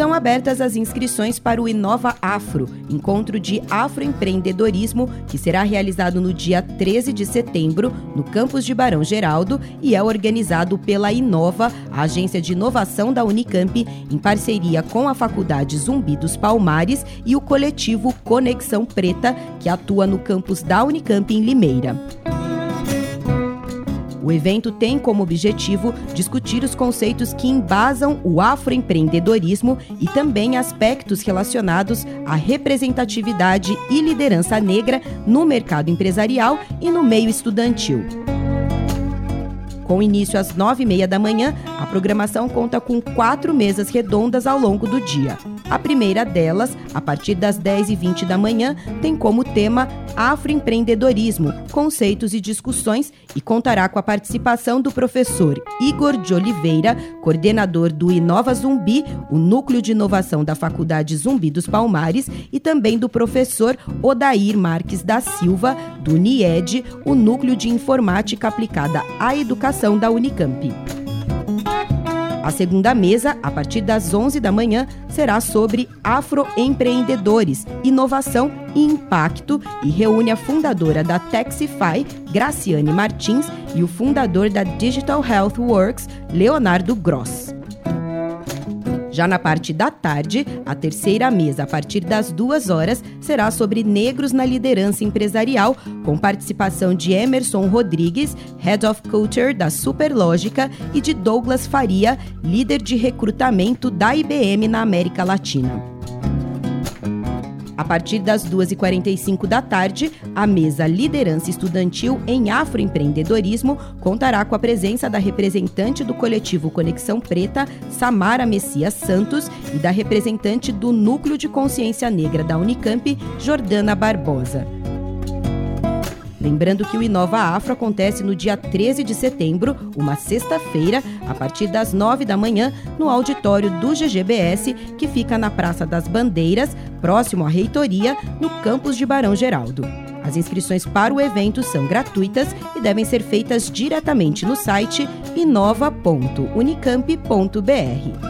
Estão abertas as inscrições para o Inova Afro, encontro de afroempreendedorismo, que será realizado no dia 13 de setembro, no campus de Barão Geraldo, e é organizado pela Inova, a agência de inovação da Unicamp, em parceria com a Faculdade Zumbi dos Palmares e o coletivo Conexão Preta, que atua no campus da Unicamp em Limeira. O evento tem como objetivo discutir os conceitos que embasam o afroempreendedorismo e também aspectos relacionados à representatividade e liderança negra no mercado empresarial e no meio estudantil. Com início às nove e meia da manhã, a programação conta com quatro mesas redondas ao longo do dia. A primeira delas, a partir das 10h20 da manhã, tem como tema Afroempreendedorismo, conceitos e discussões e contará com a participação do professor Igor de Oliveira, coordenador do Inova Zumbi, o núcleo de inovação da Faculdade Zumbi dos Palmares, e também do professor Odair Marques da Silva, do NIED, o núcleo de informática aplicada à educação da Unicamp. A segunda mesa, a partir das 11 da manhã, será sobre afroempreendedores, inovação e impacto e reúne a fundadora da Taxify, Graciane Martins, e o fundador da Digital Health Works, Leonardo Gross. Já na parte da tarde, a terceira mesa, a partir das duas horas, será sobre negros na liderança empresarial, com participação de Emerson Rodrigues, Head of Culture da Superlógica, e de Douglas Faria, líder de recrutamento da IBM na América Latina. A partir das 2h45 da tarde, a mesa Liderança Estudantil em Afroempreendedorismo contará com a presença da representante do coletivo Conexão Preta, Samara Messias Santos, e da representante do Núcleo de Consciência Negra da Unicamp, Jordana Barbosa. Lembrando que o Inova Afro acontece no dia 13 de setembro, uma sexta-feira, a partir das 9 da manhã, no auditório do GGBS, que fica na Praça das Bandeiras, próximo à reitoria, no campus de Barão Geraldo. As inscrições para o evento são gratuitas e devem ser feitas diretamente no site inova.unicamp.br.